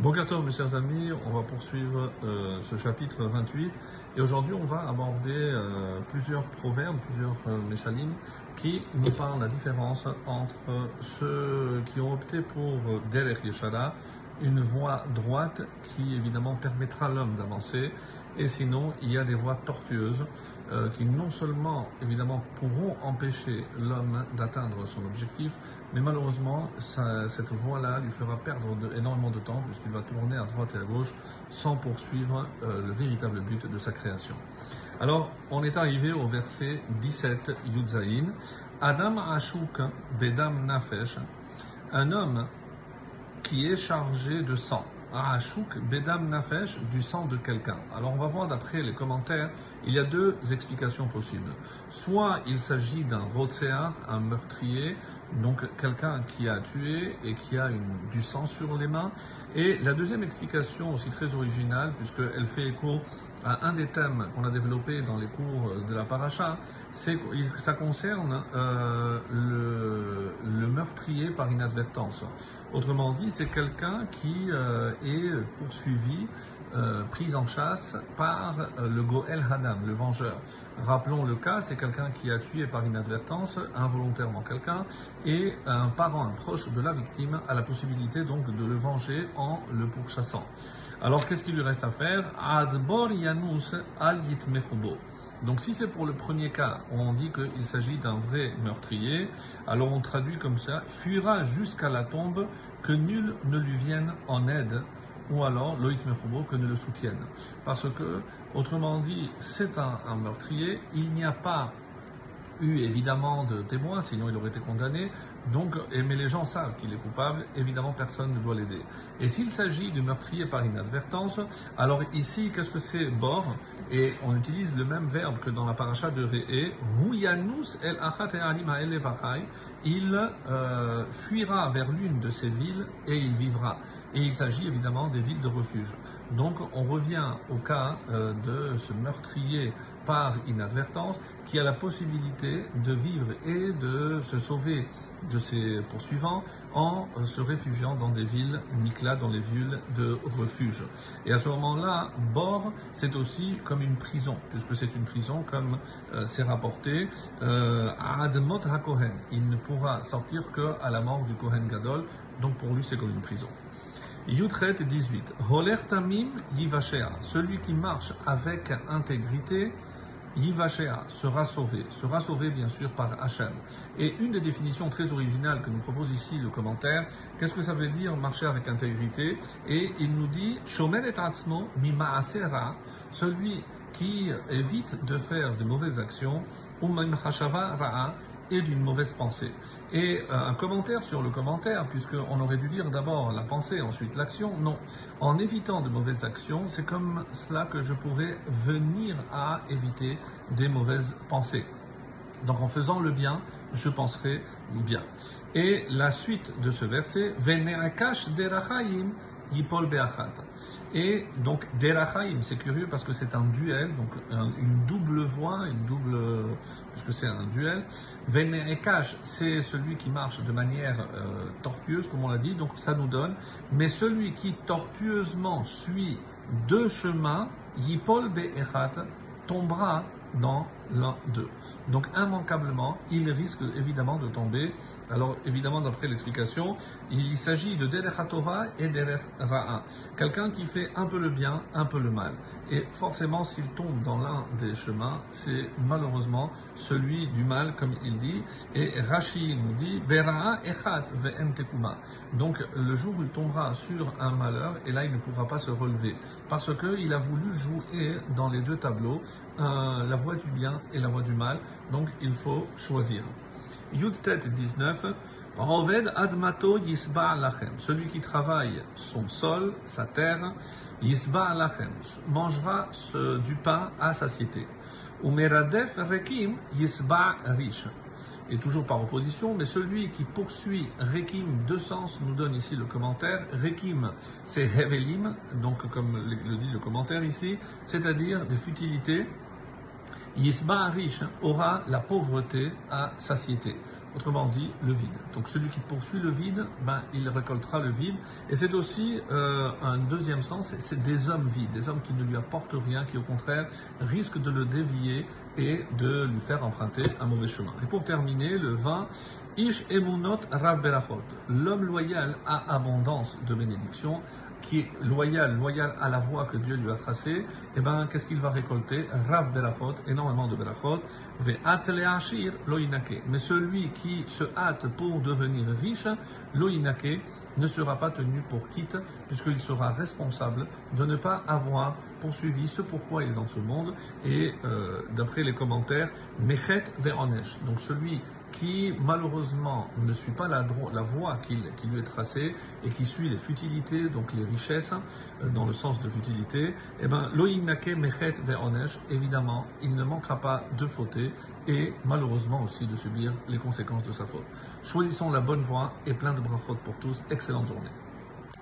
Bonjour mes chers amis, on va poursuivre euh, ce chapitre 28 et aujourd'hui on va aborder euh, plusieurs proverbes, plusieurs euh, qui nous parlent la différence entre ceux qui ont opté pour Derech Yeshara, une voie droite qui évidemment permettra à l'homme d'avancer et sinon il y a des voies tortueuses euh, qui non seulement évidemment pourront empêcher l'homme d'atteindre son objectif, mais malheureusement cette voie-là lui fera perdre énormément de temps puisqu'il va tourner à droite et à gauche sans poursuivre euh, le véritable but de sa création. Alors on est arrivé au verset 17 Yudzaïn. Adam Ashuk Bedam Nafesh, un homme qui est chargé de sang. Ashuk Bedam Nafesh, du sang de quelqu'un. Alors on va voir d'après les commentaires, il y a deux explications possibles. Soit il s'agit d'un Rotsear, un meurtrier, donc quelqu'un qui a tué et qui a du sang sur les mains. Et la deuxième explication, aussi très originale, puisqu'elle fait écho un des thèmes qu'on a développé dans les cours de la paracha, c'est que ça concerne euh, le, meurtrier par inadvertance. Autrement dit, c'est quelqu'un qui euh, est poursuivi, euh, pris en chasse par le Goel Hadam, le vengeur. Rappelons le cas, c'est quelqu'un qui a tué par inadvertance, involontairement quelqu'un, et un parent, un proche de la victime a la possibilité donc de le venger en le pourchassant. Alors qu'est-ce qu'il lui reste à faire? Adbor Yanus al Donc si c'est pour le premier cas, on dit qu'il s'agit d'un vrai meurtrier, alors on traduit comme ça, fuira jusqu'à la tombe, que nul ne lui vienne en aide, ou alors Loït Mechubo, que ne le soutienne. Parce que, autrement dit, c'est un, meurtrier, il n'y a pas eu évidemment de témoins, sinon il aurait été condamné. Donc, mais les gens savent qu'il est coupable, évidemment personne ne doit l'aider. Et s'il s'agit de meurtrier par inadvertance, alors ici, qu'est-ce que c'est bor? Et on utilise le même verbe que dans la paracha de Re'e, Huyanus el achat il euh, fuira vers l'une de ces villes et il vivra. Et il s'agit évidemment des villes de refuge. Donc on revient au cas euh, de ce meurtrier par inadvertance qui a la possibilité de vivre et de se sauver de ses poursuivants en se réfugiant dans des villes Mikla, dans les villes de refuge. Et à ce moment-là, Bor, c'est aussi comme une prison, puisque c'est une prison comme euh, c'est rapporté euh, à Admot HaKohen. Il ne pourra sortir qu'à la mort du Kohen Gadol, donc pour lui c'est comme une prison. Yutret 18. Holer Tamim. Celui qui marche avec intégrité Yivashea sera sauvé, sera sauvé bien sûr par Hachem. Et une des définitions très originales que nous propose ici le commentaire, qu'est-ce que ça veut dire marcher avec intégrité? Et il nous dit et Atzmo Mimaasera, celui qui évite de faire de mauvaises actions, Umim Ra'a, et d'une mauvaise pensée. Et euh, un commentaire sur le commentaire, puisqu'on aurait dû dire d'abord la pensée, ensuite l'action. Non. En évitant de mauvaises actions, c'est comme cela que je pourrais venir à éviter des mauvaises pensées. Donc en faisant le bien, je penserai bien. Et la suite de ce verset, Veneakash derachaim Yipol Be'achat. Et donc, Derachaim, c'est curieux parce que c'est un duel, donc une double voix, une double, puisque c'est un duel. Venerekash, c'est celui qui marche de manière euh, tortueuse, comme on l'a dit, donc ça nous donne. Mais celui qui tortueusement suit deux chemins, Yipol Be'achat, tombera dans l'un d'eux. Donc immanquablement, il risque évidemment de tomber. Alors évidemment, d'après l'explication, il s'agit de Derech et Derech Ra'a. Quelqu'un qui fait un peu le bien, un peu le mal. Et forcément, s'il tombe dans l'un des chemins, c'est malheureusement celui du mal, comme il dit. Et Rashi nous dit, Bera'a echat ve'en tekuma. Donc le jour où il tombera sur un malheur, et là il ne pourra pas se relever. Parce qu'il a voulu jouer dans les deux tableaux, la voie du bien et la voie du mal. Donc il faut choisir. Yud Tet 19. Roved admato yisba lachem. Celui qui travaille son sol, sa terre, yisba lachem, mangera du pain à satiété. Umeradef rekim yisba riche. Et toujours par opposition, mais celui qui poursuit Rekim, deux sens, nous donne ici le commentaire. Rekim, c'est Hevelim, donc comme le dit le commentaire ici, c'est-à-dire des futilités Yisba riche aura la pauvreté à satiété. autrement dit le vide. Donc celui qui poursuit le vide, ben, il récoltera le vide. Et c'est aussi euh, un deuxième sens, c'est des hommes vides, des hommes qui ne lui apportent rien, qui au contraire risquent de le dévier et de lui faire emprunter un mauvais chemin. Et pour terminer, le 20, Ish emunot rav berachot. L'homme loyal a abondance de bénédictions qui est loyal, loyal à la voie que Dieu lui a tracée, eh ben, qu'est-ce qu'il va récolter? Rav Berachot, énormément de Berachot. ashir loinake. Mais celui qui se hâte pour devenir riche, loinake, ne sera pas tenu pour quitte, puisqu'il sera responsable de ne pas avoir poursuivi ce pourquoi il est dans ce monde. Et euh, d'après les commentaires, Mechet Veronesh. Donc celui qui malheureusement ne suit pas la, la voie qui, lui est tracée et qui suit les futilités, donc les richesses, euh, dans le sens de futilité, eh bien, loïnake mechet ve'onesh, évidemment, il ne manquera pas de fauter et malheureusement aussi de subir les conséquences de sa faute. Choisissons la bonne voie et plein de brachot pour tous. Excellente journée.